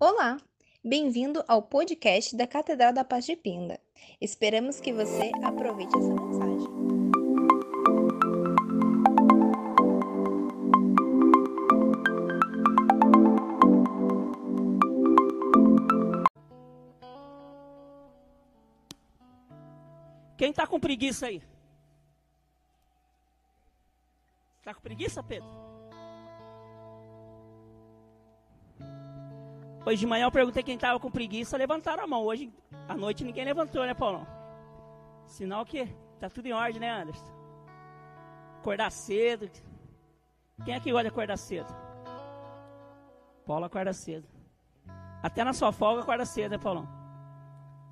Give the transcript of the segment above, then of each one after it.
Olá, bem-vindo ao podcast da Catedral da Paz de Pinda. Esperamos que você aproveite essa mensagem. Quem está com preguiça aí? Está com preguiça, Pedro? Hoje de manhã eu perguntei quem estava com preguiça, levantaram a mão. Hoje à noite ninguém levantou, né, Paulão? Sinal que tá tudo em ordem, né, Anderson? Acordar cedo. Quem é que gosta de acordar cedo? Paulo acorda cedo. Até na sua folga acorda cedo, né, Paulão?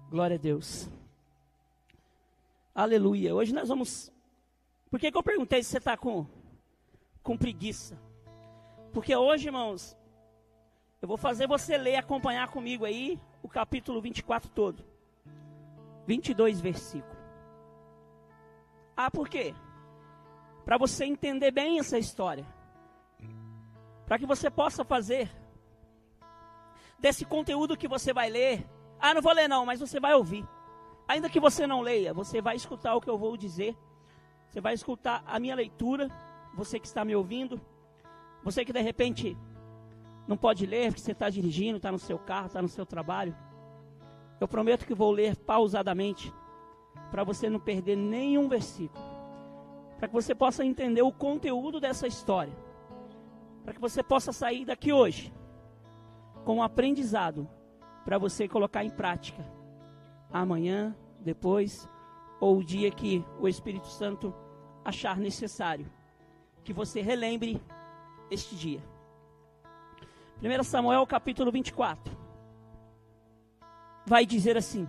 Glória a Deus. Aleluia. Hoje nós vamos. Por que, que eu perguntei se você está com, com preguiça? Porque hoje, irmãos, eu vou fazer você ler, acompanhar comigo aí o capítulo 24 todo. 22 versículos. Ah, por quê? Para você entender bem essa história. Para que você possa fazer desse conteúdo que você vai ler. Ah, não vou ler não, mas você vai ouvir. Ainda que você não leia, você vai escutar o que eu vou dizer. Você vai escutar a minha leitura. Você que está me ouvindo. Você que de repente não pode ler porque você está dirigindo, está no seu carro, está no seu trabalho. Eu prometo que vou ler pausadamente, para você não perder nenhum versículo, para que você possa entender o conteúdo dessa história, para que você possa sair daqui hoje com um aprendizado para você colocar em prática amanhã, depois ou o dia que o Espírito Santo achar necessário que você relembre este dia. 1 Samuel capítulo 24. Vai dizer assim: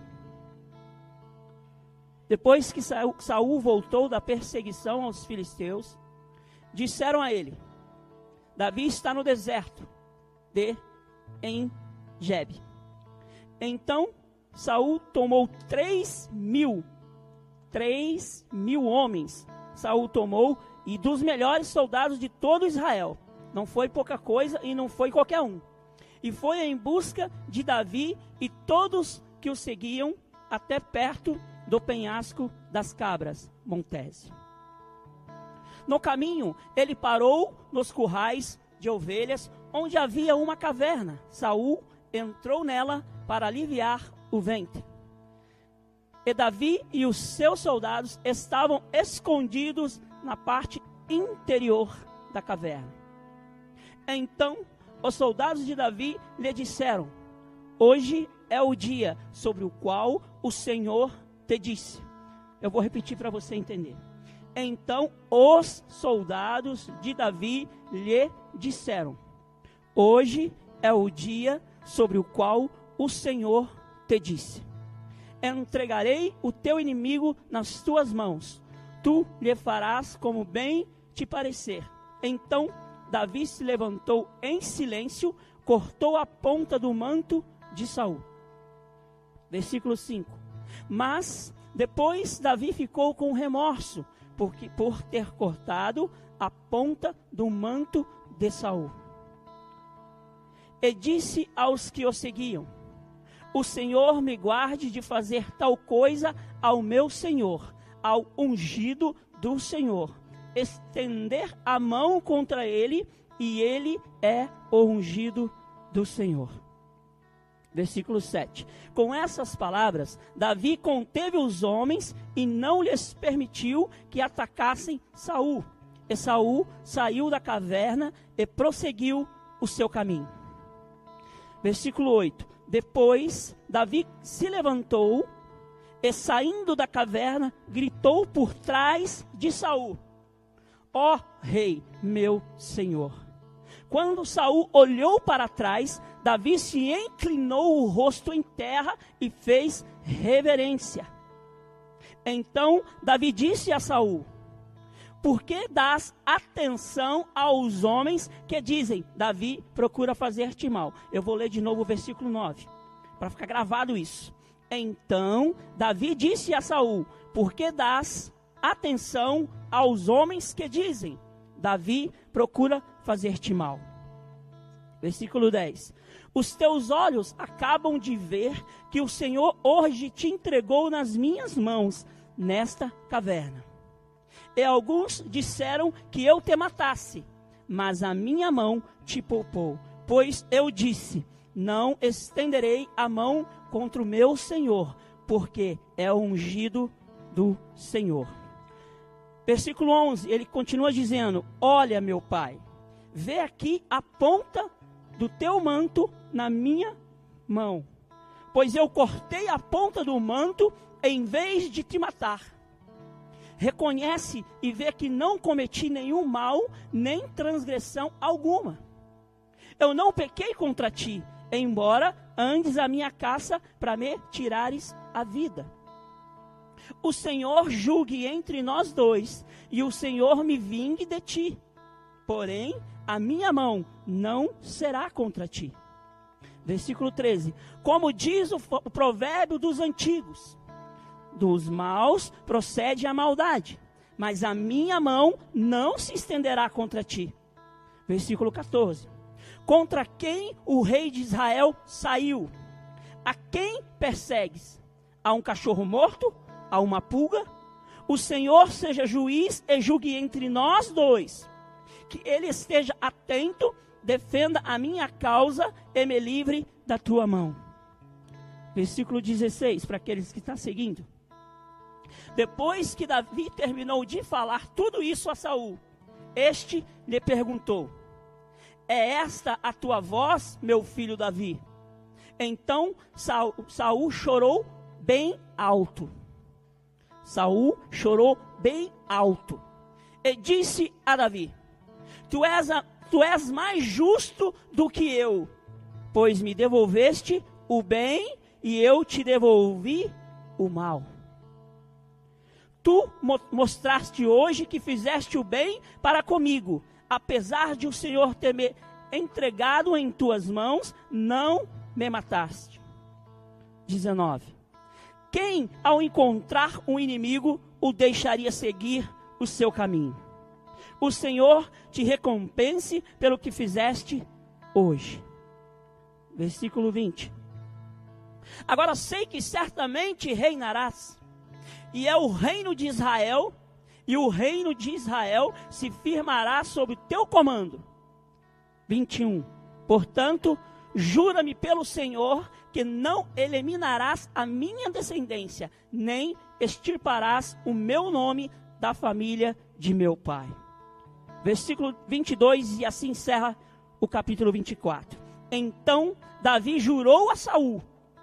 Depois que Saul voltou da perseguição aos filisteus, disseram a ele: Davi está no deserto de Engebe. Então Saul tomou três mil, três mil homens. Saul tomou e dos melhores soldados de todo Israel não foi pouca coisa e não foi qualquer um. E foi em busca de Davi e todos que o seguiam até perto do penhasco das cabras, Montese. No caminho, ele parou nos currais de ovelhas, onde havia uma caverna. Saul entrou nela para aliviar o ventre. E Davi e os seus soldados estavam escondidos na parte interior da caverna. Então os soldados de Davi lhe disseram: Hoje é o dia sobre o qual o Senhor te disse. Eu vou repetir para você entender. Então os soldados de Davi lhe disseram: Hoje é o dia sobre o qual o Senhor te disse: Entregarei o teu inimigo nas tuas mãos, tu lhe farás como bem te parecer. Então Davi se levantou em silêncio, cortou a ponta do manto de Saul. Versículo 5. Mas depois Davi ficou com remorso, porque por ter cortado a ponta do manto de Saul. E disse aos que o seguiam: O Senhor me guarde de fazer tal coisa ao meu Senhor, ao ungido do Senhor estender a mão contra ele, e ele é o ungido do Senhor. Versículo 7. Com essas palavras, Davi conteve os homens e não lhes permitiu que atacassem Saul. E Saul saiu da caverna e prosseguiu o seu caminho. Versículo 8. Depois, Davi se levantou e saindo da caverna, gritou por trás de Saul: ó rei, meu senhor. Quando Saul olhou para trás, Davi se inclinou o rosto em terra e fez reverência. Então Davi disse a Saul: Por que dás atenção aos homens que dizem, Davi procura fazer-te mal? Eu vou ler de novo o versículo 9, para ficar gravado isso. Então Davi disse a Saul: Por que dás atenção aos homens que dizem: Davi procura fazer-te mal. Versículo 10. Os teus olhos acabam de ver que o Senhor hoje te entregou nas minhas mãos, nesta caverna. E alguns disseram que eu te matasse, mas a minha mão te poupou. Pois eu disse: Não estenderei a mão contra o meu Senhor, porque é ungido do Senhor. Versículo 11, ele continua dizendo: Olha, meu pai, vê aqui a ponta do teu manto na minha mão, pois eu cortei a ponta do manto em vez de te matar. Reconhece e vê que não cometi nenhum mal, nem transgressão alguma. Eu não pequei contra ti, embora andes a minha caça para me tirares a vida. O Senhor julgue entre nós dois, e o Senhor me vingue de ti. Porém, a minha mão não será contra ti. Versículo 13: Como diz o, o provérbio dos antigos, dos maus procede a maldade, mas a minha mão não se estenderá contra ti. Versículo 14: Contra quem o rei de Israel saiu? A quem persegues? A um cachorro morto? A uma pulga? O Senhor seja juiz e julgue entre nós dois. Que ele esteja atento, defenda a minha causa e me livre da tua mão. Versículo 16, para aqueles que estão seguindo. Depois que Davi terminou de falar tudo isso a Saul, este lhe perguntou: É esta a tua voz, meu filho Davi? Então Saul, Saul chorou bem alto. Saul chorou bem alto e disse a Davi: Tu és, a, tu és mais justo do que eu, pois me devolveste o bem e eu te devolvi o mal tu mostraste hoje que fizeste o bem para comigo, apesar de o Senhor ter me entregado em tuas mãos, não me mataste. 19. Quem, ao encontrar um inimigo, o deixaria seguir o seu caminho? O Senhor te recompense pelo que fizeste hoje. Versículo 20. Agora sei que certamente reinarás e é o reino de Israel, e o reino de Israel se firmará sob teu comando. 21. Portanto, jura-me pelo Senhor que não eliminarás a minha descendência, nem extirparás o meu nome da família de meu pai. Versículo 22 e assim encerra o capítulo 24. Então Davi jurou a Saul,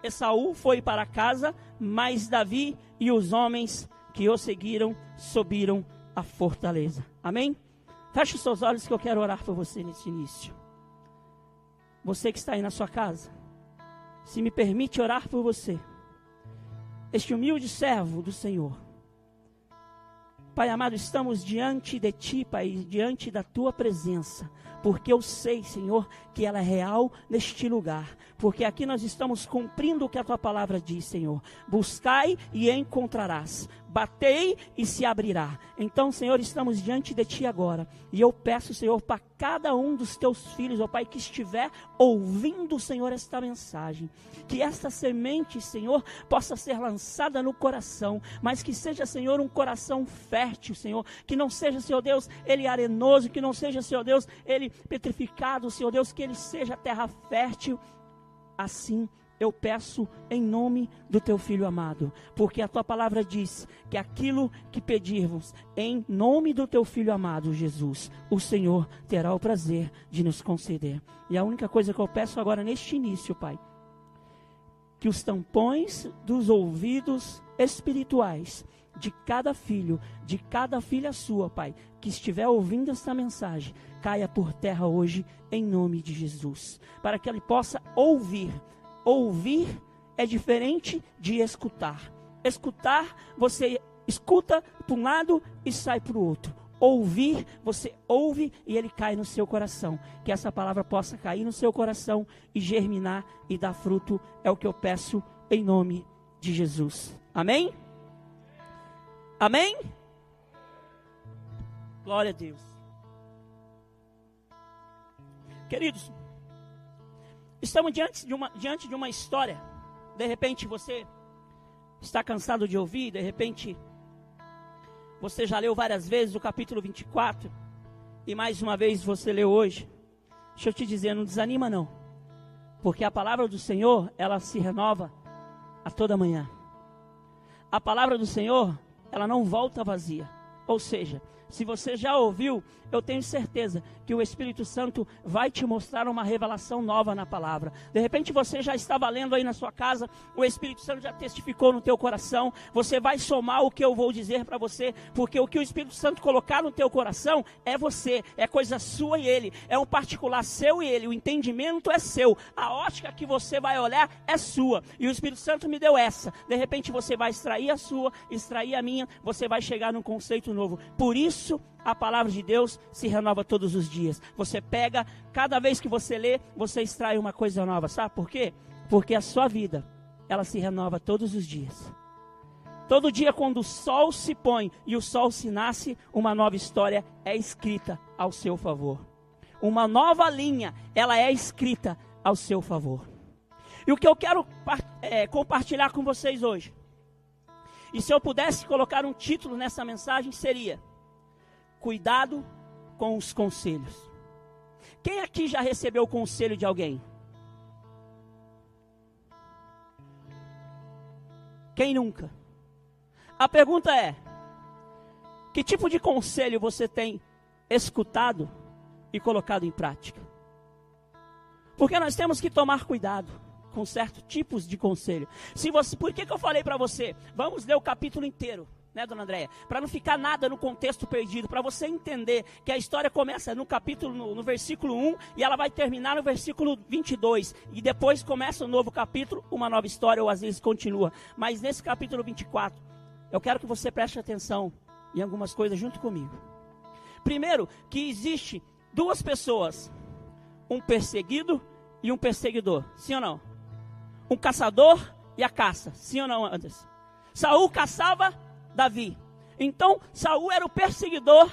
Saul foi para casa, mas Davi e os homens que o seguiram subiram a fortaleza. Amém? Feche os seus olhos que eu quero orar por você nesse início. Você que está aí na sua casa, se me permite orar por você, este humilde servo do Senhor. Pai amado, estamos diante de Ti, Pai, diante da Tua presença porque eu sei, Senhor, que ela é real neste lugar, porque aqui nós estamos cumprindo o que a tua palavra diz, Senhor. Buscai e encontrarás, batei e se abrirá. Então, Senhor, estamos diante de ti agora, e eu peço, Senhor, para cada um dos teus filhos, ó Pai, que estiver ouvindo, Senhor, esta mensagem, que esta semente, Senhor, possa ser lançada no coração, mas que seja, Senhor, um coração fértil, Senhor, que não seja, Senhor Deus, ele arenoso, que não seja, Senhor Deus, ele petrificado, Senhor Deus, que ele seja terra fértil. Assim eu peço em nome do teu filho amado, porque a tua palavra diz que aquilo que pedirmos em nome do teu filho amado, Jesus, o Senhor terá o prazer de nos conceder. E a única coisa que eu peço agora neste início, Pai, que os tampões dos ouvidos espirituais de cada filho, de cada filha sua, Pai, que estiver ouvindo esta mensagem, caia por terra hoje, em nome de Jesus, para que ele possa ouvir. Ouvir é diferente de escutar. Escutar, você escuta para um lado e sai para o outro. Ouvir, você ouve e ele cai no seu coração. Que essa palavra possa cair no seu coração e germinar e dar fruto, é o que eu peço em nome de Jesus. Amém? Amém? Glória a Deus. Queridos, Estamos diante de uma, diante de uma história. De repente você está cansado de ouvir, de repente você já leu várias vezes o capítulo 24 e mais uma vez você leu hoje. Deixa eu te dizer, não desanima não. Porque a palavra do Senhor, ela se renova a toda manhã. A palavra do Senhor, ela não volta vazia. Ou seja, se você já ouviu, eu tenho certeza que o Espírito Santo vai te mostrar uma revelação nova na palavra. De repente você já estava lendo aí na sua casa, o Espírito Santo já testificou no teu coração. Você vai somar o que eu vou dizer para você, porque o que o Espírito Santo colocar no teu coração é você, é coisa sua e ele, é um particular seu e ele. O entendimento é seu, a ótica que você vai olhar é sua. E o Espírito Santo me deu essa. De repente você vai extrair a sua, extrair a minha, você vai chegar num conceito novo. Por isso isso a palavra de Deus se renova todos os dias. Você pega, cada vez que você lê, você extrai uma coisa nova. Sabe por quê? Porque a sua vida, ela se renova todos os dias. Todo dia, quando o sol se põe e o sol se nasce, uma nova história é escrita ao seu favor. Uma nova linha, ela é escrita ao seu favor. E o que eu quero é, compartilhar com vocês hoje, e se eu pudesse colocar um título nessa mensagem, seria Cuidado com os conselhos. Quem aqui já recebeu o conselho de alguém? Quem nunca? A pergunta é: que tipo de conselho você tem escutado e colocado em prática? Porque nós temos que tomar cuidado com certos tipos de conselho. Se você, por que, que eu falei para você? Vamos ler o capítulo inteiro né, dona Andréia? Para não ficar nada no contexto perdido, para você entender que a história começa no capítulo, no, no, versículo 1 e ela vai terminar no versículo 22. E depois começa um novo capítulo, uma nova história, ou às vezes continua. Mas nesse capítulo 24, eu quero que você preste atenção em algumas coisas junto comigo. Primeiro, que existe duas pessoas, um perseguido e um perseguidor. Sim ou não? Um caçador e a caça. Sim ou não, Anderson? Saul caçava Davi. Então, Saul era o perseguidor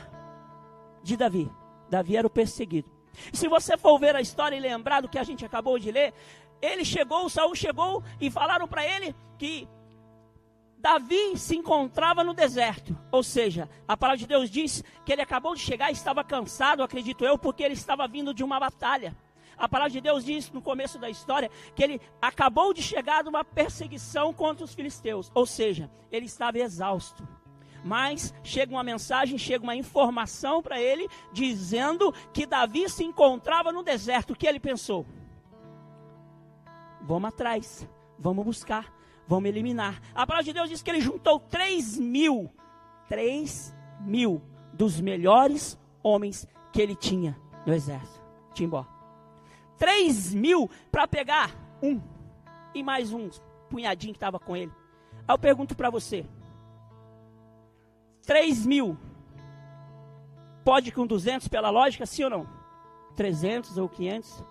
de Davi. Davi era o perseguido. Se você for ver a história e lembrar do que a gente acabou de ler, ele chegou, Saul chegou e falaram para ele que Davi se encontrava no deserto. Ou seja, a palavra de Deus diz que ele acabou de chegar e estava cansado, acredito eu, porque ele estava vindo de uma batalha. A palavra de Deus diz no começo da história que ele acabou de chegar de uma perseguição contra os filisteus, ou seja, ele estava exausto. Mas chega uma mensagem, chega uma informação para ele dizendo que Davi se encontrava no deserto. O que ele pensou? Vamos atrás, vamos buscar, vamos eliminar. A palavra de Deus diz que ele juntou 3 mil, 3 mil dos melhores homens que ele tinha no exército. Timbó. 3 mil para pegar um e mais um punhadinho que estava com ele. Aí eu pergunto para você: 3 mil pode com 200 pela lógica, sim ou não? 300 ou 500?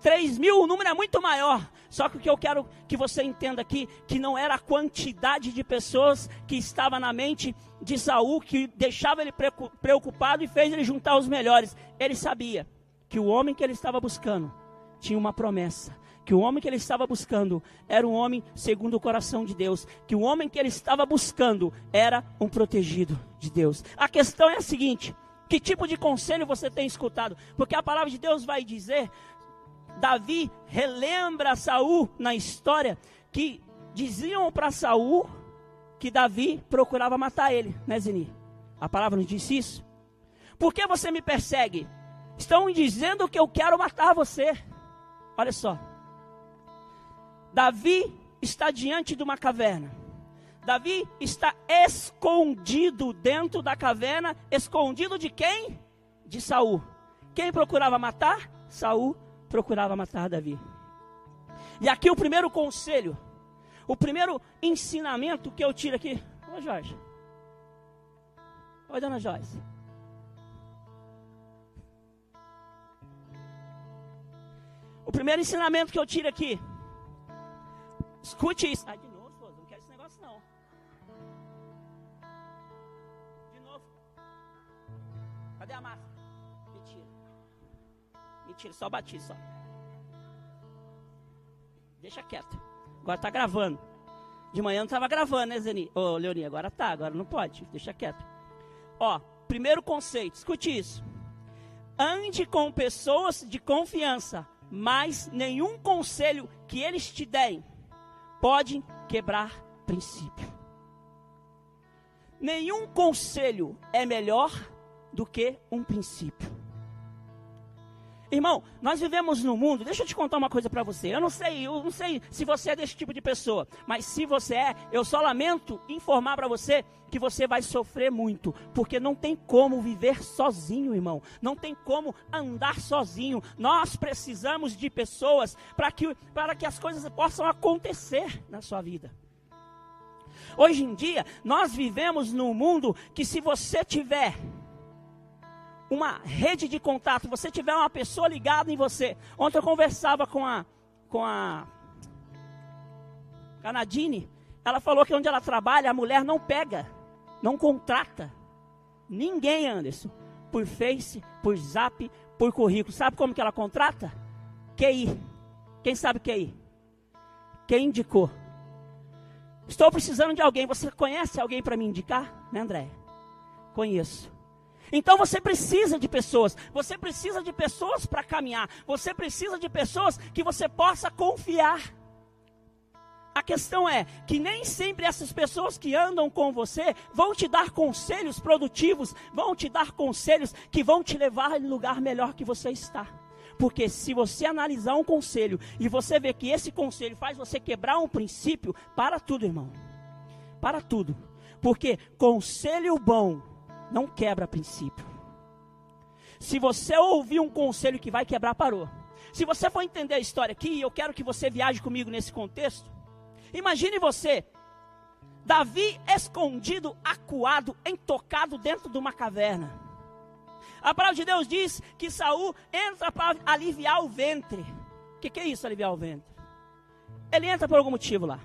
3 mil, o número é muito maior. Só que o que eu quero que você entenda aqui, que não era a quantidade de pessoas que estava na mente de Saul, que deixava ele preocupado e fez ele juntar os melhores. Ele sabia que o homem que ele estava buscando tinha uma promessa. Que o homem que ele estava buscando era um homem segundo o coração de Deus. Que o homem que ele estava buscando era um protegido de Deus. A questão é a seguinte: que tipo de conselho você tem escutado? Porque a palavra de Deus vai dizer, Davi relembra Saul na história que diziam para Saul que Davi procurava matar ele, né, Zeni? A palavra nos disse isso. Por que você me persegue? Estão dizendo que eu quero matar você. Olha só. Davi está diante de uma caverna. Davi está escondido dentro da caverna, escondido de quem? De Saul. Quem procurava matar? Saul procurava matar Davi. E aqui o primeiro conselho, o primeiro ensinamento que eu tiro aqui. Ô Jorge. Oi, dona Joyce. O primeiro ensinamento que eu tiro aqui. Escute isso. Ah, de novo, esposa, não quero esse negócio não. De novo. Cadê a máscara? Mentira. Mentira, só bati só. deixa quieto. Agora tá gravando. De manhã não estava gravando, né, Zeni? Ô, Leoni, agora tá, agora não pode, deixa quieto. Ó, primeiro conceito, escute isso. Ande com pessoas de confiança, mas nenhum conselho que eles te deem pode quebrar princípio. Nenhum conselho é melhor do que um princípio. Irmão, nós vivemos num mundo, deixa eu te contar uma coisa para você. Eu não sei, eu não sei se você é desse tipo de pessoa, mas se você é, eu só lamento informar para você que você vai sofrer muito, porque não tem como viver sozinho, irmão. Não tem como andar sozinho. Nós precisamos de pessoas para que para que as coisas possam acontecer na sua vida. Hoje em dia, nós vivemos num mundo que se você tiver uma rede de contato, você tiver uma pessoa ligada em você. Ontem eu conversava com a com a, a Nadine, ela falou que onde ela trabalha, a mulher não pega, não contrata ninguém, Anderson, por Face, por Zap, por currículo. Sabe como que ela contrata? QI. Quem sabe QI? Quem indicou? Estou precisando de alguém. Você conhece alguém para me indicar? Né, André? Conheço. Então você precisa de pessoas, você precisa de pessoas para caminhar, você precisa de pessoas que você possa confiar. A questão é que nem sempre essas pessoas que andam com você vão te dar conselhos produtivos, vão te dar conselhos que vão te levar em lugar melhor que você está. Porque se você analisar um conselho e você ver que esse conselho faz você quebrar um princípio, para tudo, irmão. Para tudo. Porque conselho bom não quebra princípio. Se você ouvir um conselho que vai quebrar, parou. Se você for entender a história aqui, e eu quero que você viaje comigo nesse contexto, imagine você, Davi escondido, acuado, entocado dentro de uma caverna. A palavra de Deus diz que Saul entra para aliviar o ventre. O que, que é isso, aliviar o ventre? Ele entra por algum motivo lá.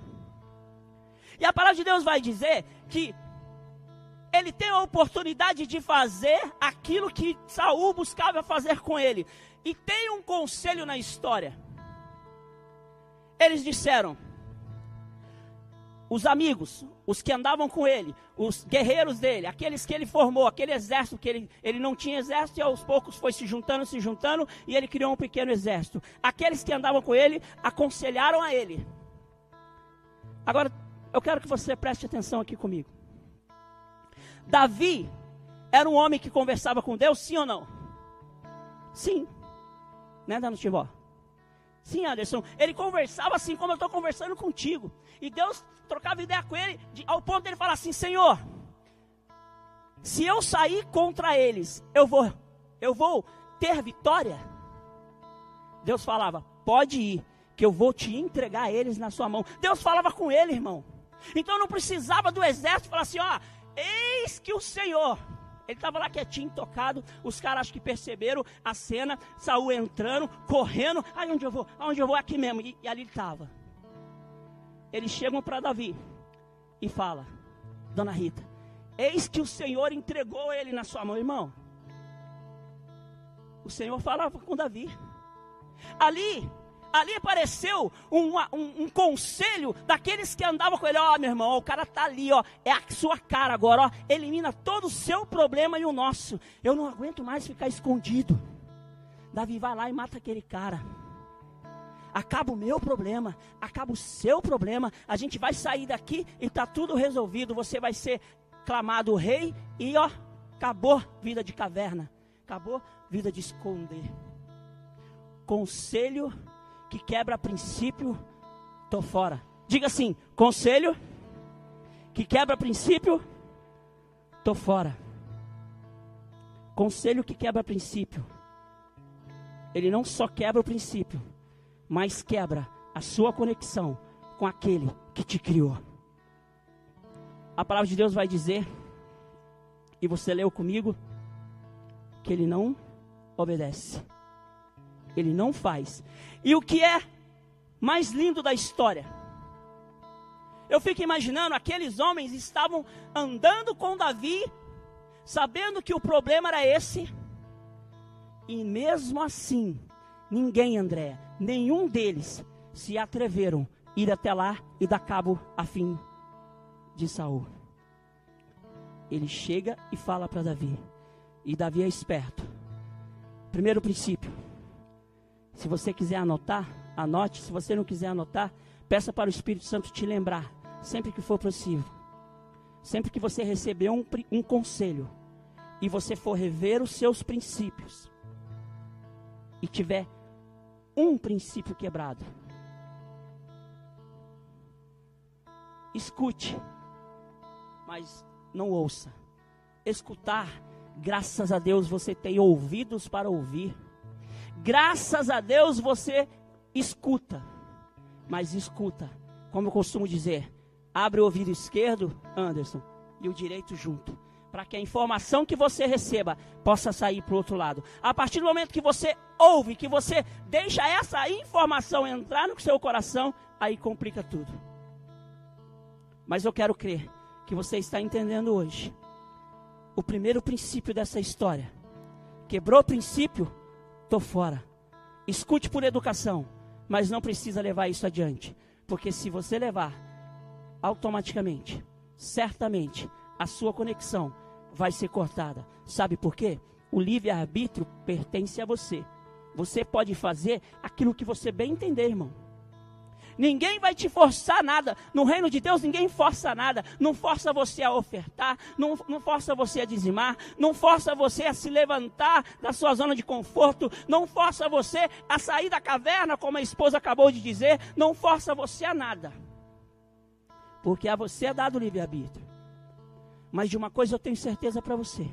E a palavra de Deus vai dizer que ele tem a oportunidade de fazer aquilo que Saul buscava fazer com ele. E tem um conselho na história. Eles disseram: os amigos, os que andavam com ele, os guerreiros dele, aqueles que ele formou, aquele exército que ele, ele não tinha exército e aos poucos foi se juntando, se juntando e ele criou um pequeno exército. Aqueles que andavam com ele aconselharam a ele. Agora, eu quero que você preste atenção aqui comigo. Davi era um homem que conversava com Deus, sim ou não? Sim. Né, Dano Tivó? Sim, Anderson. Ele conversava assim como eu estou conversando contigo. E Deus trocava ideia com ele, de, ao ponto dele falar assim: Senhor, se eu sair contra eles, eu vou, eu vou ter vitória. Deus falava: Pode ir, que eu vou te entregar eles na sua mão. Deus falava com ele, irmão. Então não precisava do exército falar assim: Ó, Eis que o Senhor. Ele estava lá quietinho, tocado. Os caras acho que perceberam a cena. Saul entrando, correndo. Aí onde eu vou? Aonde eu vou? Aqui mesmo. E, e ali ele estava. Eles chegam para Davi e fala: Dona Rita, eis que o Senhor entregou ele na sua mão, irmão. O Senhor falava com Davi. Ali ali apareceu um, um, um, conselho daqueles que andavam com ele. Ó, oh, meu irmão, o cara tá ali, ó. É a sua cara agora, ó. Elimina todo o seu problema e o nosso. Eu não aguento mais ficar escondido. Davi vai lá e mata aquele cara. Acaba o meu problema, acaba o seu problema. A gente vai sair daqui e tá tudo resolvido. Você vai ser clamado rei e ó, acabou vida de caverna. Acabou vida de esconder. Conselho que quebra princípio, tô fora. Diga assim: conselho que quebra princípio, tô fora. Conselho que quebra princípio. Ele não só quebra o princípio, mas quebra a sua conexão com aquele que te criou. A palavra de Deus vai dizer, e você leu comigo, que ele não obedece. Ele não faz. E o que é mais lindo da história? Eu fico imaginando, aqueles homens estavam andando com Davi, sabendo que o problema era esse, e mesmo assim, ninguém, André, nenhum deles se atreveram a ir até lá e dar cabo a fim de Saul. Ele chega e fala para Davi. E Davi é esperto. Primeiro princípio. Se você quiser anotar, anote. Se você não quiser anotar, peça para o Espírito Santo te lembrar, sempre que for possível. Sempre que você receber um, um conselho e você for rever os seus princípios e tiver um princípio quebrado, escute, mas não ouça. Escutar, graças a Deus você tem ouvidos para ouvir. Graças a Deus você escuta. Mas escuta, como eu costumo dizer, abre o ouvido esquerdo, Anderson, e o direito junto. Para que a informação que você receba possa sair para o outro lado. A partir do momento que você ouve, que você deixa essa informação entrar no seu coração, aí complica tudo. Mas eu quero crer que você está entendendo hoje. O primeiro princípio dessa história. Quebrou o princípio, estou fora. Escute por educação, mas não precisa levar isso adiante. Porque se você levar, automaticamente, certamente, a sua conexão vai ser cortada. Sabe por quê? O livre-arbítrio pertence a você. Você pode fazer aquilo que você bem entender, irmão. Ninguém vai te forçar nada. No reino de Deus, ninguém força nada. Não força você a ofertar, não, não força você a dizimar, não força você a se levantar da sua zona de conforto, não força você a sair da caverna, como a esposa acabou de dizer, não força você a nada. Porque a você é dado livre-arbítrio. Mas de uma coisa eu tenho certeza para você.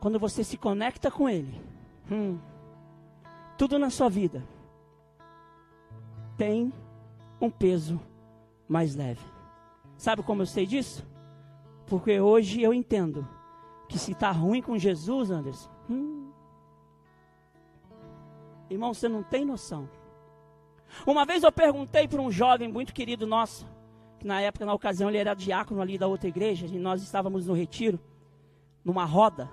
Quando você se conecta com Ele, hum, tudo na sua vida tem um peso mais leve. Sabe como eu sei disso? Porque hoje eu entendo que se está ruim com Jesus, Anderson, hum, irmão, você não tem noção. Uma vez eu perguntei para um jovem muito querido nosso, que na época, na ocasião, ele era diácono ali da outra igreja, e nós estávamos no retiro, numa roda,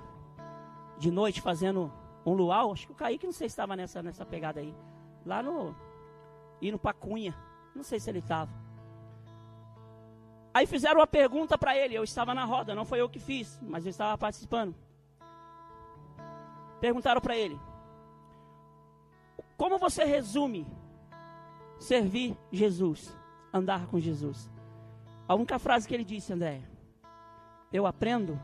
de noite, fazendo um luau. Acho que o Kaique não sei se estava nessa, nessa pegada aí. Lá no, indo para Cunha. Não sei se ele estava. Aí fizeram uma pergunta para ele. Eu estava na roda, não foi eu que fiz, mas eu estava participando. Perguntaram para ele: Como você resume servir Jesus, andar com Jesus? A única frase que ele disse, André: Eu aprendo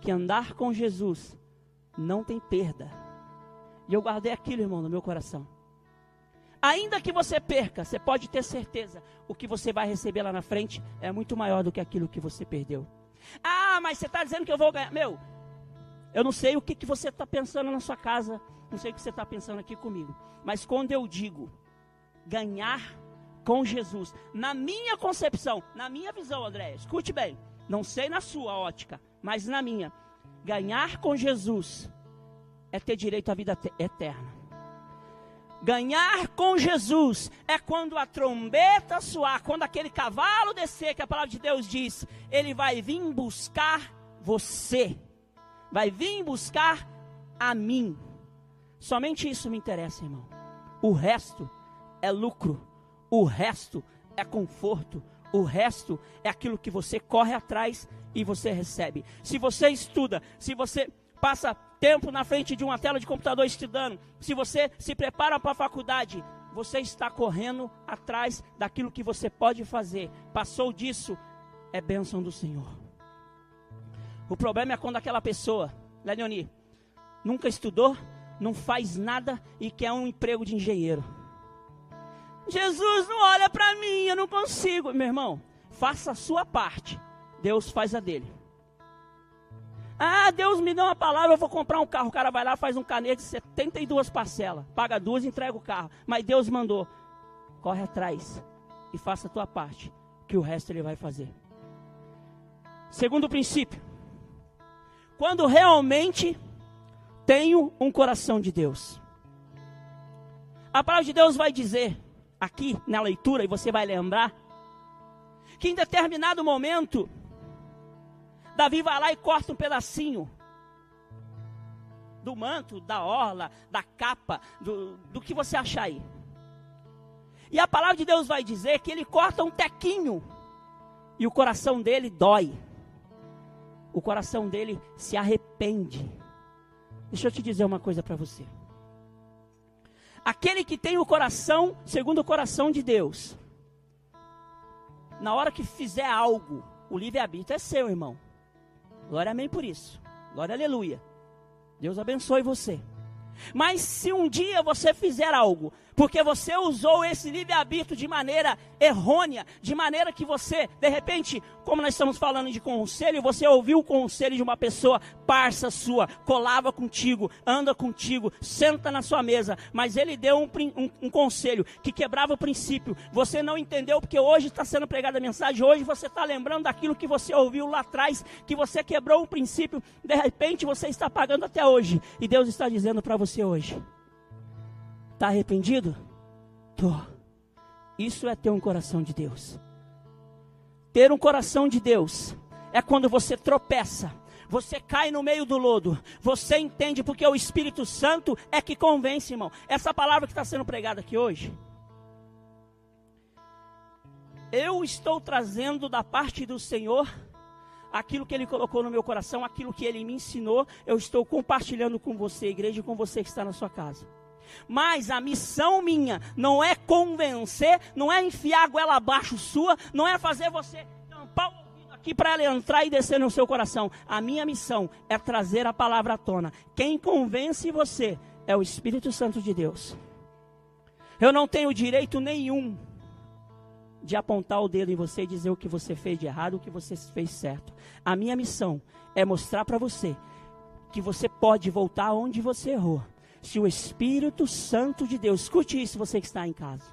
que andar com Jesus não tem perda. E eu guardei aquilo, irmão, no meu coração. Ainda que você perca, você pode ter certeza, o que você vai receber lá na frente é muito maior do que aquilo que você perdeu. Ah, mas você está dizendo que eu vou ganhar. Meu, eu não sei o que, que você está pensando na sua casa, não sei o que você está pensando aqui comigo. Mas quando eu digo ganhar com Jesus, na minha concepção, na minha visão, André, escute bem, não sei na sua ótica, mas na minha, ganhar com Jesus é ter direito à vida eterna. Ganhar com Jesus é quando a trombeta soar, quando aquele cavalo descer, que a palavra de Deus diz, ele vai vir buscar você, vai vir buscar a mim. Somente isso me interessa, irmão. O resto é lucro, o resto é conforto, o resto é aquilo que você corre atrás e você recebe. Se você estuda, se você passa tempo na frente de uma tela de computador estudando, se você se prepara para a faculdade, você está correndo atrás daquilo que você pode fazer. Passou disso, é bênção do Senhor. O problema é quando aquela pessoa, Leoni, nunca estudou, não faz nada e quer um emprego de engenheiro. Jesus não olha para mim, eu não consigo. Meu irmão, faça a sua parte, Deus faz a dele. Ah, Deus me deu uma palavra, eu vou comprar um carro. O cara vai lá, faz um canete de 72 parcelas, paga duas e entrega o carro. Mas Deus mandou, corre atrás e faça a tua parte, que o resto ele vai fazer. Segundo princípio, quando realmente tenho um coração de Deus. A palavra de Deus vai dizer, aqui na leitura, e você vai lembrar, que em determinado momento, Davi vai lá e corta um pedacinho do manto, da orla, da capa, do, do que você achar aí. E a palavra de Deus vai dizer que ele corta um tequinho e o coração dele dói. O coração dele se arrepende. Deixa eu te dizer uma coisa para você. Aquele que tem o coração segundo o coração de Deus, na hora que fizer algo, o livre-arbítrio é seu, irmão. Glória amém por isso. Glória aleluia. Deus abençoe você. Mas se um dia você fizer algo porque você usou esse livre-arbítrio de maneira errônea, de maneira que você, de repente, como nós estamos falando de conselho, você ouviu o conselho de uma pessoa parça sua, colava contigo, anda contigo, senta na sua mesa, mas ele deu um, um, um conselho que quebrava o princípio. Você não entendeu porque hoje está sendo pregada a mensagem, hoje você está lembrando daquilo que você ouviu lá atrás, que você quebrou o princípio, de repente você está pagando até hoje, e Deus está dizendo para você hoje Está arrependido? Tô. Isso é ter um coração de Deus. Ter um coração de Deus é quando você tropeça, você cai no meio do lodo, você entende porque o Espírito Santo é que convence, irmão. Essa palavra que está sendo pregada aqui hoje, eu estou trazendo da parte do Senhor aquilo que Ele colocou no meu coração, aquilo que Ele me ensinou, eu estou compartilhando com você, igreja, e com você que está na sua casa. Mas a missão minha não é convencer, não é enfiar a goela abaixo sua, não é fazer você tampar o ouvido aqui para ela entrar e descer no seu coração. A minha missão é trazer a palavra à tona. Quem convence você é o Espírito Santo de Deus. Eu não tenho direito nenhum de apontar o dedo em você e dizer o que você fez de errado, o que você fez certo. A minha missão é mostrar para você que você pode voltar onde você errou se o Espírito Santo de Deus, escute isso, você que está em casa.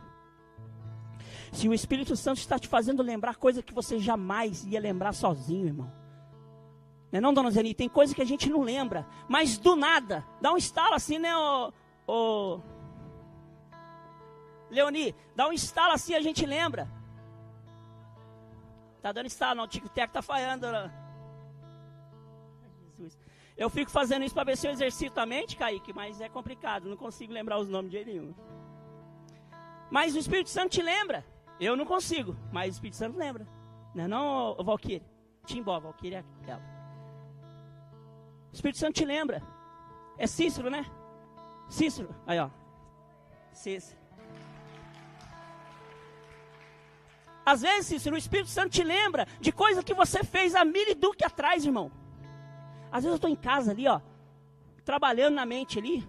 Se o Espírito Santo está te fazendo lembrar coisa que você jamais ia lembrar sozinho, irmão. Não é não, dona Zeni? Tem coisa que a gente não lembra. Mas do nada, dá um estalo assim, né, ô, ô... Leoni, dá um estalo assim, a gente lembra. Tá dando estalo, não, o tic-tac tá falhando. Né? Eu fico fazendo isso para ver se eu exercito a mente, Kaique, mas é complicado, não consigo lembrar os nomes de nenhum. Mas o Espírito Santo te lembra. Eu não consigo, mas o Espírito Santo lembra. Não é não, Valkyrie? Timbó, Valkyrie é ela. O Espírito Santo te lembra. É Cícero, né? Cícero, aí ó. Cícero. Às vezes, Cícero, o Espírito Santo te lembra de coisa que você fez há mil e duque atrás, irmão. Às vezes eu estou em casa ali, ó, trabalhando na mente ali.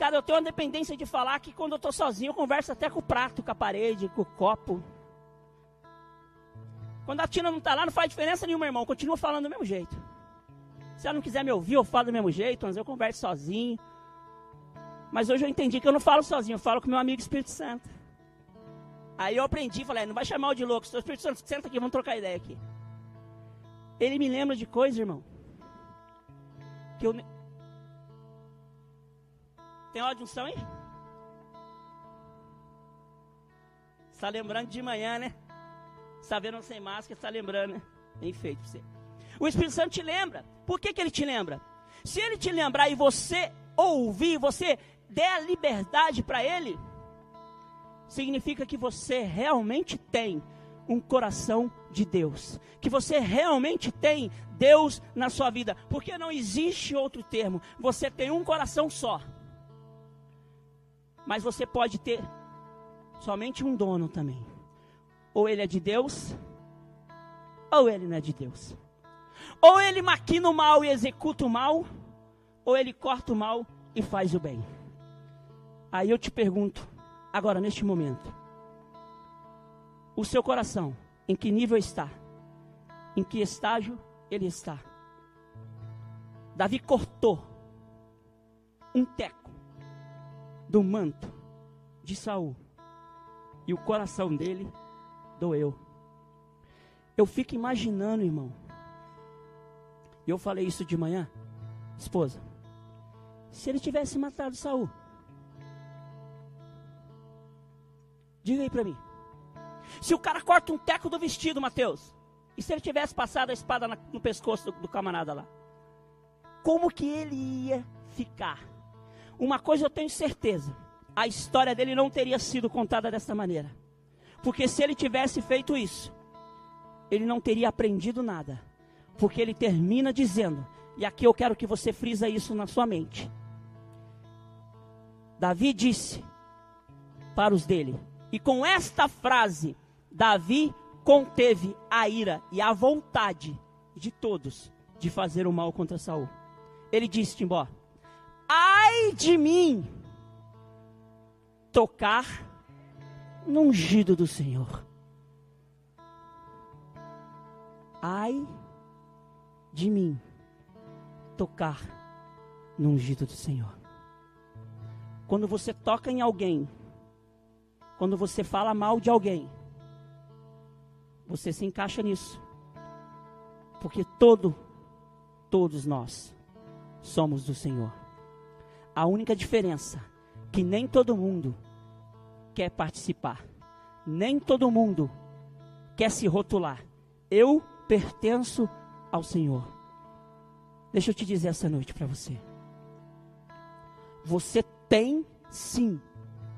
Cara, eu tenho uma dependência de falar que quando eu estou sozinho, eu converso até com o prato, com a parede, com o copo. Quando a Tina não está lá, não faz diferença nenhuma, irmão. Continua falando do mesmo jeito. Se ela não quiser me ouvir, eu falo do mesmo jeito, mas eu converso sozinho. Mas hoje eu entendi que eu não falo sozinho, eu falo com meu amigo Espírito Santo. Aí eu aprendi, falei, não vai chamar o de louco, seu Espírito Santo, senta aqui, vamos trocar ideia aqui. Ele me lembra de coisas, irmão, que eu. Tem óleo de unção aí? Está lembrando de manhã, né? Está vendo sem máscara, está lembrando, né? Bem feito você. O Espírito Santo te lembra. Por que, que ele te lembra? Se ele te lembrar e você ouvir, você der a liberdade para ele, significa que você realmente tem um coração de Deus, que você realmente tem Deus na sua vida, porque não existe outro termo. Você tem um coração só, mas você pode ter somente um dono também. Ou ele é de Deus, ou ele não é de Deus. Ou ele maquina o mal e executa o mal, ou ele corta o mal e faz o bem. Aí eu te pergunto, agora neste momento, o seu coração, em que nível está? Em que estágio ele está? Davi cortou um teco do manto de Saul e o coração dele doeu. Eu fico imaginando, irmão. E eu falei isso de manhã, esposa. Se ele tivesse matado Saul, diga aí para mim. Se o cara corta um teco do vestido, Mateus, e se ele tivesse passado a espada no pescoço do, do camarada lá? Como que ele ia ficar? Uma coisa eu tenho certeza, a história dele não teria sido contada dessa maneira. Porque se ele tivesse feito isso, ele não teria aprendido nada. Porque ele termina dizendo, e aqui eu quero que você frisa isso na sua mente. Davi disse para os dele, e com esta frase, Davi conteve a ira e a vontade de todos de fazer o mal contra Saul. Ele disse, Timbó: Ai de mim tocar no ungido do Senhor. Ai de mim tocar no ungido do Senhor. Quando você toca em alguém, quando você fala mal de alguém, você se encaixa nisso. Porque todo, todos nós somos do Senhor. A única diferença é que nem todo mundo quer participar. Nem todo mundo quer se rotular. Eu pertenço ao Senhor. Deixa eu te dizer essa noite para você. Você tem sim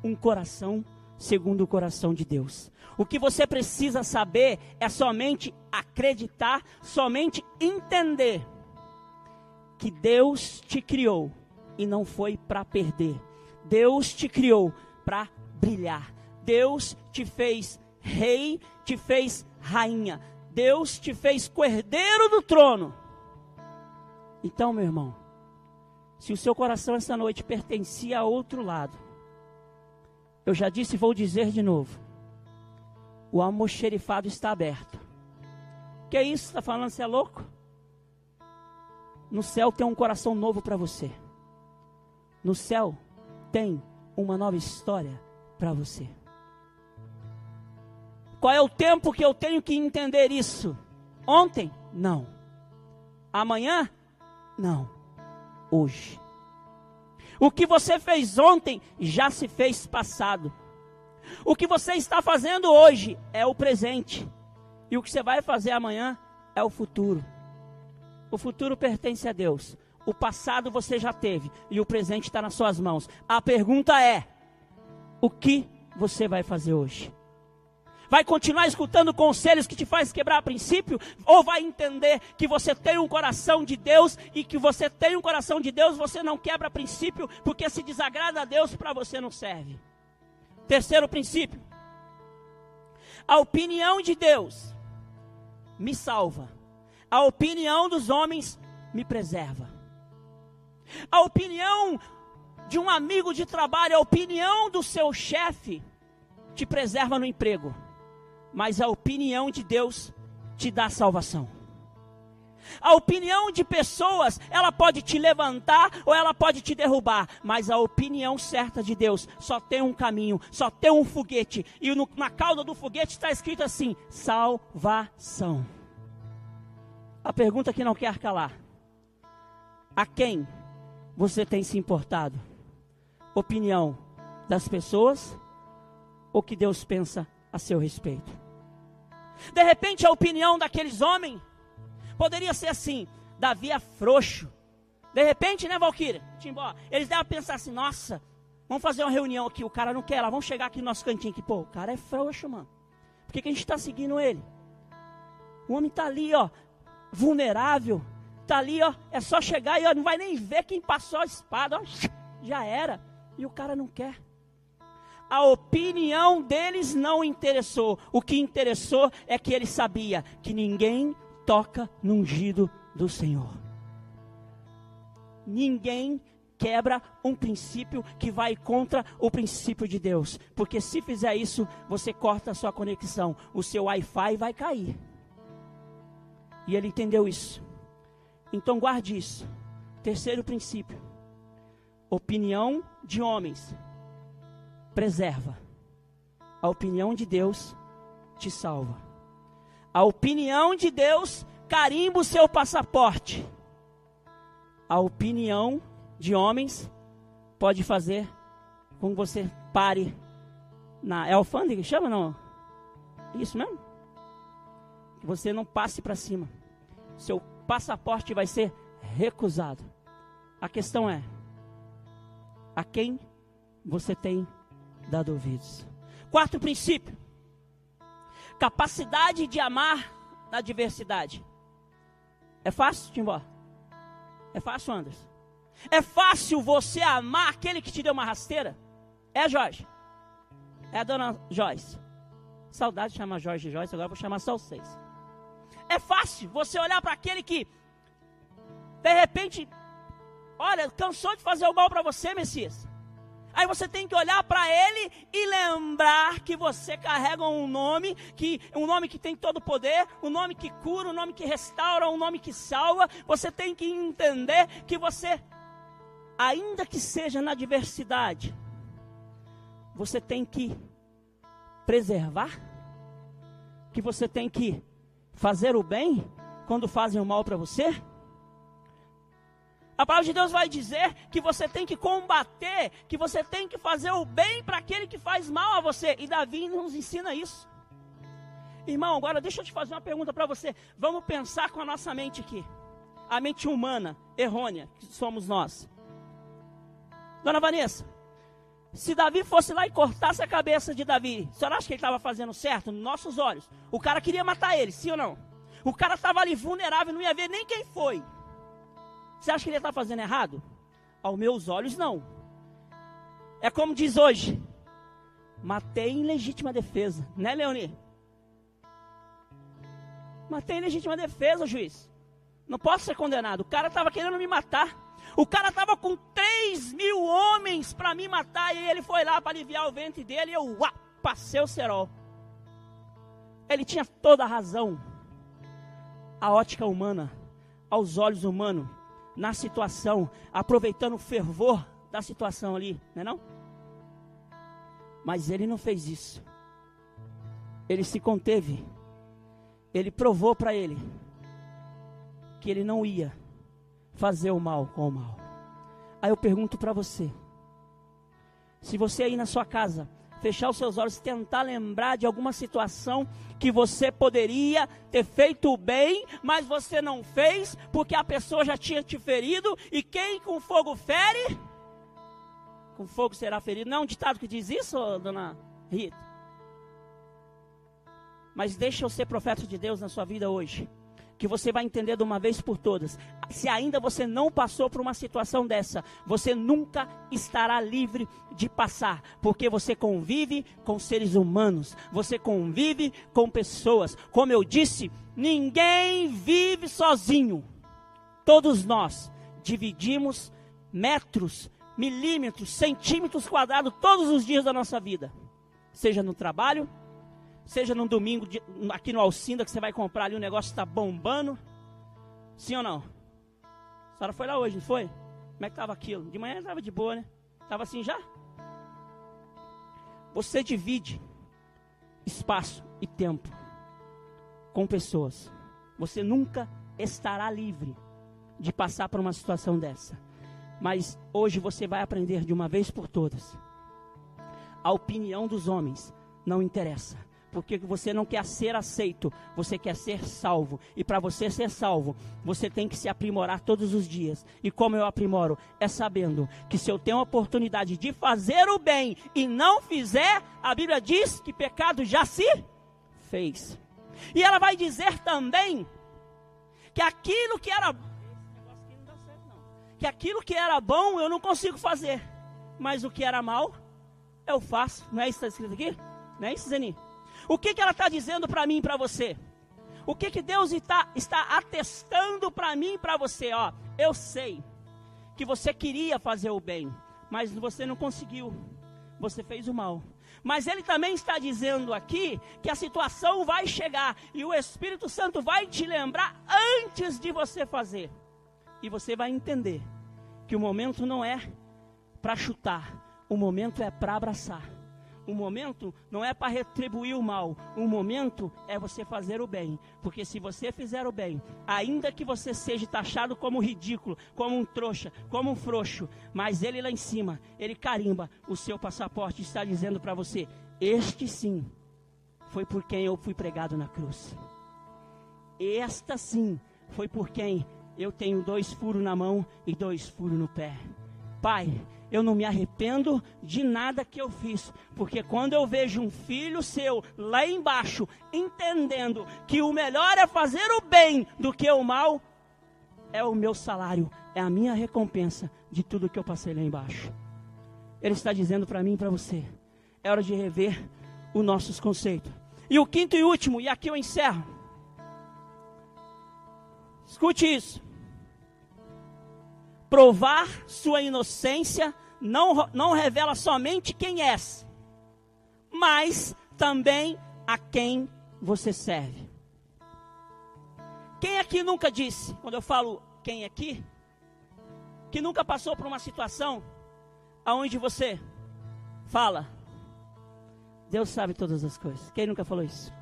um coração segundo o coração de Deus. O que você precisa saber é somente acreditar, somente entender que Deus te criou e não foi para perder. Deus te criou para brilhar. Deus te fez rei, te fez rainha. Deus te fez cordeiro do trono. Então, meu irmão, se o seu coração essa noite pertencia a outro lado, eu já disse e vou dizer de novo. O almoxerifado está aberto. Que é isso? Está falando você é louco? No céu tem um coração novo para você. No céu tem uma nova história para você. Qual é o tempo que eu tenho que entender isso? Ontem? Não. Amanhã? Não. Hoje. O que você fez ontem já se fez passado. O que você está fazendo hoje é o presente. E o que você vai fazer amanhã é o futuro. O futuro pertence a Deus. O passado você já teve e o presente está nas suas mãos. A pergunta é: o que você vai fazer hoje? Vai continuar escutando conselhos que te faz quebrar princípio, ou vai entender que você tem um coração de Deus e que você tem um coração de Deus, você não quebra princípio, porque se desagrada a Deus para você não serve. Terceiro princípio. A opinião de Deus me salva. A opinião dos homens me preserva. A opinião de um amigo de trabalho, a opinião do seu chefe te preserva no emprego mas a opinião de Deus te dá salvação. A opinião de pessoas, ela pode te levantar ou ela pode te derrubar, mas a opinião certa de Deus só tem um caminho, só tem um foguete, e no, na cauda do foguete está escrito assim: salvação. A pergunta que não quer calar: a quem você tem se importado? Opinião das pessoas ou que Deus pensa a seu respeito? De repente, a opinião daqueles homens poderia ser assim: Davi é frouxo. De repente, né, Valquíria? Timbó, eles devem pensar assim: nossa, vamos fazer uma reunião aqui. O cara não quer lá, vamos chegar aqui no nosso cantinho aqui. Pô, o cara é frouxo, mano. Por que, que a gente está seguindo ele? O homem está ali, ó, vulnerável. Está ali, ó, é só chegar e ó, não vai nem ver quem passou a espada, ó, já era. E o cara não quer a opinião deles não interessou. O que interessou é que ele sabia que ninguém toca no ungido do Senhor. Ninguém quebra um princípio que vai contra o princípio de Deus. Porque se fizer isso, você corta a sua conexão. O seu Wi-Fi vai cair. E ele entendeu isso. Então guarde isso. Terceiro princípio: opinião de homens preserva. A opinião de Deus te salva. A opinião de Deus carimba o seu passaporte. A opinião de homens pode fazer com que você pare na é alfândega, chama não? Isso mesmo? Que você não passe para cima. Seu passaporte vai ser recusado. A questão é: a quem você tem dado ouvidos. Quarto princípio: capacidade de amar na diversidade. É fácil, Timbó? É fácil, Anderson? É fácil você amar aquele que te deu uma rasteira? É, Jorge? É a dona Joyce. Saudade de chamar Jorge Joyce, agora vou chamar só vocês. É fácil você olhar para aquele que, de repente, olha, cansou de fazer o mal para você, Messias. Aí você tem que olhar para ele e lembrar que você carrega um nome, que um nome que tem todo o poder, um nome que cura, um nome que restaura, um nome que salva. Você tem que entender que você, ainda que seja na diversidade, você tem que preservar, que você tem que fazer o bem quando fazem o mal para você. A palavra de Deus vai dizer que você tem que combater, que você tem que fazer o bem para aquele que faz mal a você. E Davi nos ensina isso. Irmão, agora deixa eu te fazer uma pergunta para você. Vamos pensar com a nossa mente aqui. A mente humana, errônea, que somos nós. Dona Vanessa, se Davi fosse lá e cortasse a cabeça de Davi, a senhora acha que ele estava fazendo certo nos nossos olhos? O cara queria matar ele, sim ou não? O cara estava ali vulnerável, não ia ver nem quem foi. Você acha que ele está fazendo errado? Aos meus olhos, não. É como diz hoje: matei em legítima defesa, né, Leoni? Matei em legítima defesa, juiz. Não posso ser condenado. O cara estava querendo me matar. O cara estava com 3 mil homens para me matar. E ele foi lá para aliviar o ventre dele. E eu uá, passei o cerol. Ele tinha toda a razão. A ótica humana, aos olhos humanos na situação, aproveitando o fervor da situação ali, não é não? Mas ele não fez isso. Ele se conteve. Ele provou para ele que ele não ia fazer o mal com o mal. Aí eu pergunto para você: se você aí na sua casa fechar os seus olhos, tentar lembrar de alguma situação que você poderia ter feito bem, mas você não fez, porque a pessoa já tinha te ferido, e quem com fogo fere, com fogo será ferido. Não é um ditado que diz isso, dona Rita? Mas deixa eu ser profeta de Deus na sua vida hoje que você vai entender de uma vez por todas. Se ainda você não passou por uma situação dessa, você nunca estará livre de passar, porque você convive com seres humanos, você convive com pessoas. Como eu disse, ninguém vive sozinho. Todos nós dividimos metros, milímetros, centímetros quadrados todos os dias da nossa vida, seja no trabalho, Seja num domingo de, aqui no Alcinda que você vai comprar ali, o negócio está bombando. Sim ou não? A senhora foi lá hoje, não foi? Como é que estava aquilo? De manhã estava de boa, né? Estava assim já? Você divide espaço e tempo com pessoas. Você nunca estará livre de passar por uma situação dessa. Mas hoje você vai aprender de uma vez por todas. A opinião dos homens não interessa porque você não quer ser aceito, você quer ser salvo. E para você ser salvo, você tem que se aprimorar todos os dias. E como eu aprimoro? É sabendo que se eu tenho a oportunidade de fazer o bem e não fizer, a Bíblia diz que pecado já se fez. E ela vai dizer também que aquilo que era que aquilo que era bom eu não consigo fazer, mas o que era mal eu faço. Não é isso que está escrito aqui? Não é isso, Zeni? O que, que ela está dizendo para mim e para você? O que, que Deus está, está atestando para mim e para você? Ó, eu sei que você queria fazer o bem, mas você não conseguiu. Você fez o mal. Mas ele também está dizendo aqui que a situação vai chegar e o Espírito Santo vai te lembrar antes de você fazer. E você vai entender que o momento não é para chutar, o momento é para abraçar. O momento não é para retribuir o mal, o momento é você fazer o bem. Porque se você fizer o bem, ainda que você seja taxado como ridículo, como um trouxa, como um frouxo, mas ele lá em cima, ele carimba o seu passaporte está dizendo para você: Este sim foi por quem eu fui pregado na cruz. Esta sim foi por quem eu tenho dois furos na mão e dois furos no pé. Pai, eu não me arrependo de nada que eu fiz, porque quando eu vejo um filho seu lá embaixo, entendendo que o melhor é fazer o bem do que o mal, é o meu salário, é a minha recompensa de tudo que eu passei lá embaixo. Ele está dizendo para mim e para você: é hora de rever os nossos conceitos. E o quinto e último, e aqui eu encerro. Escute isso. Provar sua inocência não, não revela somente quem és, mas também a quem você serve. Quem aqui nunca disse, quando eu falo quem aqui, que nunca passou por uma situação aonde você fala, Deus sabe todas as coisas. Quem nunca falou isso?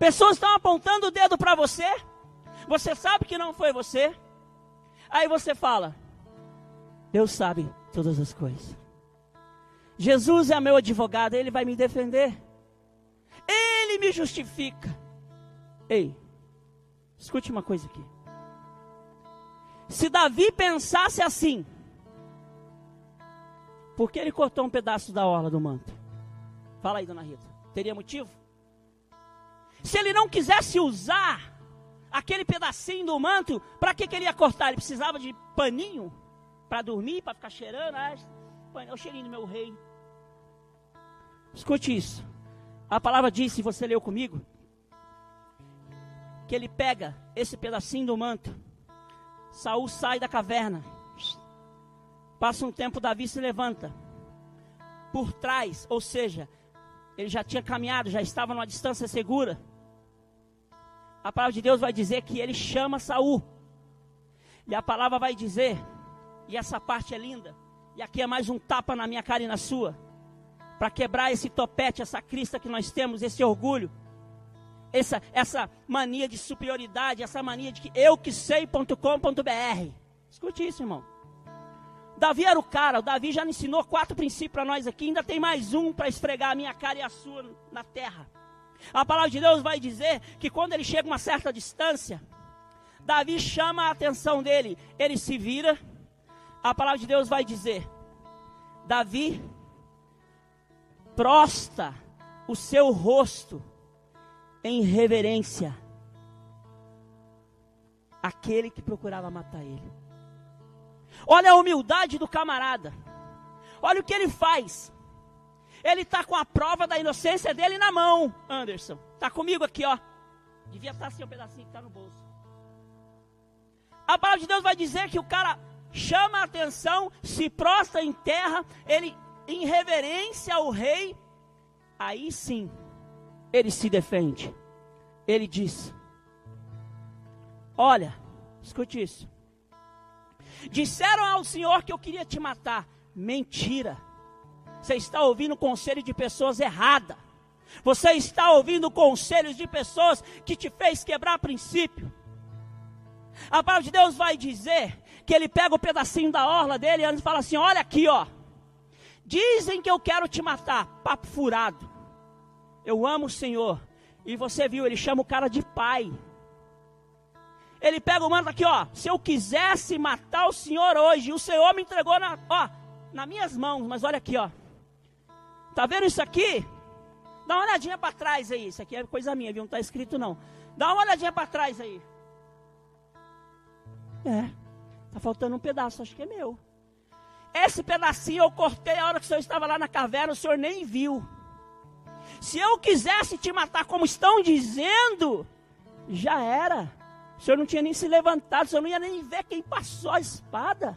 Pessoas estão apontando o dedo para você, você sabe que não foi você, aí você fala, Deus sabe todas as coisas. Jesus é meu advogado, ele vai me defender. Ele me justifica. Ei, escute uma coisa aqui. Se Davi pensasse assim, por que ele cortou um pedaço da orla do manto? Fala aí, dona Rita. Teria motivo? Se ele não quisesse usar aquele pedacinho do manto, para que, que ele ia cortar? Ele precisava de paninho? Para dormir, para ficar cheirando. Ah, é o cheirinho do meu rei. Escute isso. A palavra diz, se você leu comigo, que ele pega esse pedacinho do manto. Saul sai da caverna. Passa um tempo, Davi se levanta. Por trás, ou seja, ele já tinha caminhado, já estava numa distância segura. A palavra de Deus vai dizer que ele chama Saul. E a palavra vai dizer e essa parte é linda. E aqui é mais um tapa na minha cara e na sua. Para quebrar esse topete, essa crista que nós temos, esse orgulho. Essa, essa mania de superioridade, essa mania de que eu que sei.com.br. Escute isso, irmão. Davi era o cara, o Davi já ensinou quatro princípios para nós aqui, ainda tem mais um para esfregar a minha cara e a sua na terra. A palavra de Deus vai dizer que quando ele chega a uma certa distância, Davi chama a atenção dele, ele se vira, a palavra de Deus vai dizer: Davi prosta o seu rosto em reverência àquele que procurava matar ele. Olha a humildade do camarada. Olha o que ele faz. Ele está com a prova da inocência dele na mão, Anderson. Está comigo aqui, ó. Devia estar tá assim um pedacinho que está no bolso. A palavra de Deus vai dizer que o cara chama a atenção, se prostra em terra, ele em reverência ao rei, aí sim ele se defende. Ele diz: Olha, escute isso. Disseram ao Senhor que eu queria te matar. Mentira. Você está ouvindo conselho de pessoas erradas. Você está ouvindo conselhos de pessoas que te fez quebrar princípio. A palavra de Deus vai dizer que ele pega o pedacinho da orla dele e fala assim: Olha aqui, ó. Dizem que eu quero te matar. Papo furado. Eu amo o Senhor. E você viu, ele chama o cara de pai. Ele pega o manto aqui, ó. Se eu quisesse matar o Senhor hoje, o Senhor me entregou na, ó, nas minhas mãos. Mas olha aqui, ó. Tá vendo isso aqui? Dá uma olhadinha para trás aí. Isso aqui é coisa minha, viu? Não está escrito não. Dá uma olhadinha para trás aí. É. Está faltando um pedaço, acho que é meu. Esse pedacinho eu cortei a hora que o senhor estava lá na caverna, o senhor nem viu. Se eu quisesse te matar como estão dizendo, já era. O senhor não tinha nem se levantado, o senhor não ia nem ver quem passou a espada.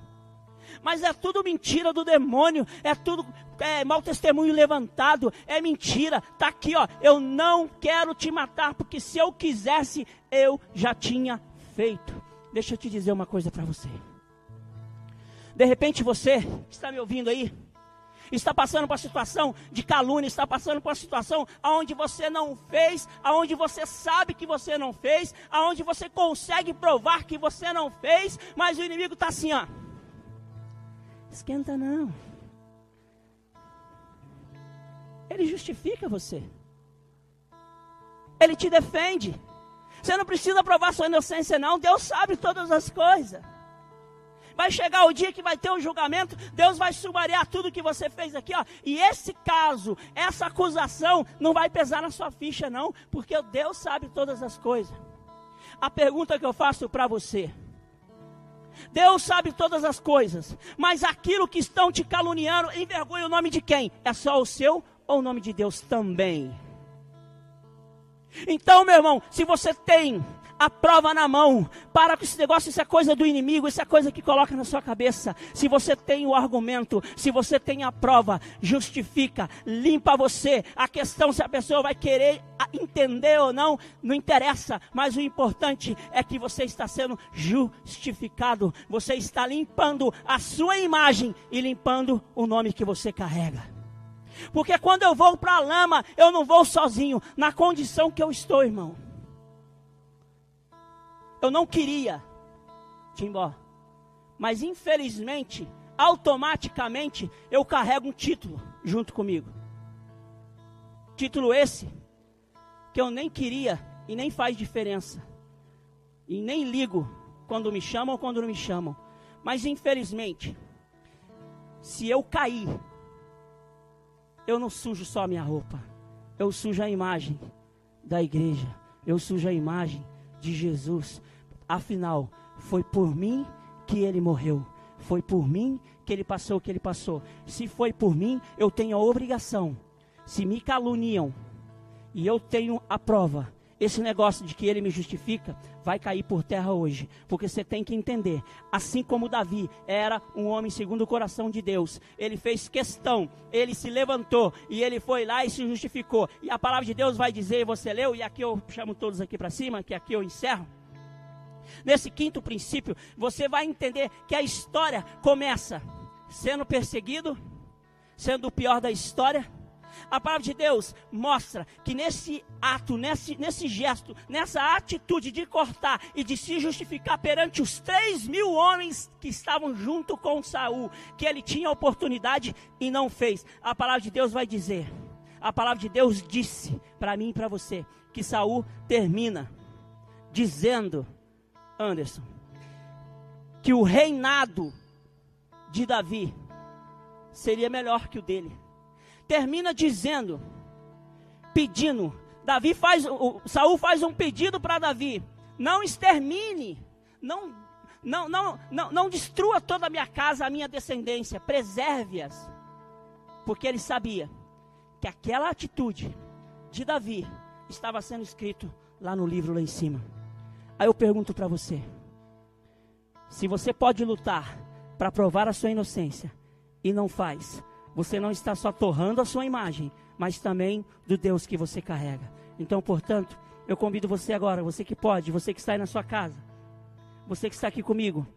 Mas é tudo mentira do demônio, é tudo é, mau testemunho levantado, é mentira. Tá aqui, ó. Eu não quero te matar, porque se eu quisesse, eu já tinha feito. Deixa eu te dizer uma coisa para você. De repente você está me ouvindo aí, está passando por uma situação de calúnia, está passando por uma situação aonde você não fez, aonde você sabe que você não fez, aonde você consegue provar que você não fez, mas o inimigo está assim, ó. Esquenta não. Ele justifica você. Ele te defende. Você não precisa provar sua inocência, não. Deus sabe todas as coisas. Vai chegar o dia que vai ter um julgamento, Deus vai sumariar tudo que você fez aqui, ó. E esse caso, essa acusação, não vai pesar na sua ficha, não, porque Deus sabe todas as coisas. A pergunta que eu faço para você: Deus sabe todas as coisas, mas aquilo que estão te caluniando envergonha o nome de quem? É só o seu ou o nome de Deus também? Então, meu irmão, se você tem a prova na mão. Para com esse negócio, isso é coisa do inimigo, isso é coisa que coloca na sua cabeça. Se você tem o argumento, se você tem a prova, justifica, limpa você. A questão se a pessoa vai querer entender ou não, não interessa, mas o importante é que você está sendo justificado. Você está limpando a sua imagem e limpando o nome que você carrega. Porque quando eu vou para a lama, eu não vou sozinho, na condição que eu estou, irmão. Eu não queria Timbó. Mas infelizmente, automaticamente, eu carrego um título junto comigo. Título esse que eu nem queria e nem faz diferença. E nem ligo quando me chamam ou quando não me chamam. Mas infelizmente, se eu cair, eu não sujo só a minha roupa. Eu sujo a imagem da igreja. Eu sujo a imagem de Jesus. Afinal, foi por mim que ele morreu. Foi por mim que ele passou o que ele passou. Se foi por mim, eu tenho a obrigação. Se me caluniam e eu tenho a prova, esse negócio de que ele me justifica vai cair por terra hoje, porque você tem que entender, assim como Davi era um homem segundo o coração de Deus, ele fez questão, ele se levantou e ele foi lá e se justificou. E a palavra de Deus vai dizer, você leu, e aqui eu chamo todos aqui para cima, que aqui eu encerro. Nesse quinto princípio, você vai entender que a história começa sendo perseguido, sendo o pior da história. A palavra de Deus mostra que nesse ato, nesse, nesse gesto, nessa atitude de cortar e de se justificar perante os três mil homens que estavam junto com Saul, que ele tinha oportunidade e não fez. A palavra de Deus vai dizer, a palavra de Deus disse para mim e para você, que Saul termina dizendo Anderson, que o reinado de Davi seria melhor que o dele. Termina dizendo, pedindo, Davi faz, Saul faz um pedido para Davi: não extermine, não, não, não, não, não destrua toda a minha casa, a minha descendência, preserve-as, porque ele sabia que aquela atitude de Davi estava sendo escrito lá no livro lá em cima. Aí eu pergunto para você: se você pode lutar para provar a sua inocência e não faz, você não está só torrando a sua imagem, mas também do Deus que você carrega. Então, portanto, eu convido você agora, você que pode, você que está aí na sua casa, você que está aqui comigo,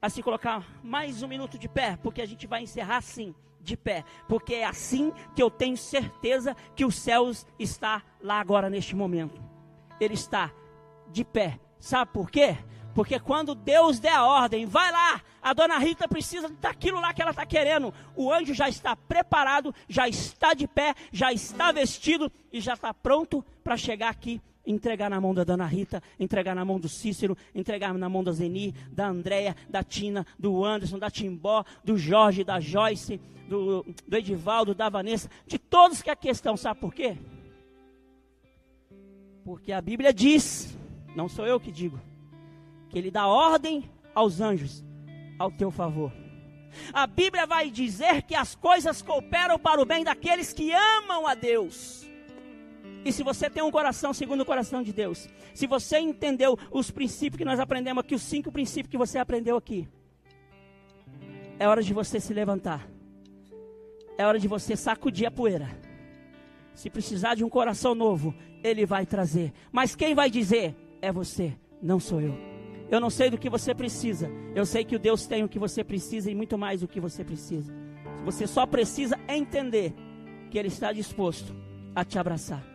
a se colocar mais um minuto de pé, porque a gente vai encerrar assim, de pé, porque é assim que eu tenho certeza que os céus está lá agora neste momento. Ele está de pé, Sabe por quê? Porque quando Deus der a ordem, vai lá, a dona Rita precisa daquilo lá que ela está querendo. O anjo já está preparado, já está de pé, já está vestido e já está pronto para chegar aqui, entregar na mão da dona Rita, entregar na mão do Cícero, entregar na mão da Zeni, da Andréia, da Tina, do Anderson, da Timbó, do Jorge, da Joyce, do, do Edivaldo, da Vanessa, de todos que aqui estão. Sabe por quê? Porque a Bíblia diz não sou eu que digo, que ele dá ordem aos anjos ao teu favor. A Bíblia vai dizer que as coisas cooperam para o bem daqueles que amam a Deus. E se você tem um coração segundo o coração de Deus, se você entendeu os princípios que nós aprendemos aqui, os cinco princípios que você aprendeu aqui, é hora de você se levantar. É hora de você sacudir a poeira. Se precisar de um coração novo, ele vai trazer. Mas quem vai dizer? é você, não sou eu. Eu não sei do que você precisa. Eu sei que o Deus tem o que você precisa e muito mais do que você precisa. Você só precisa entender que Ele está disposto a te abraçar.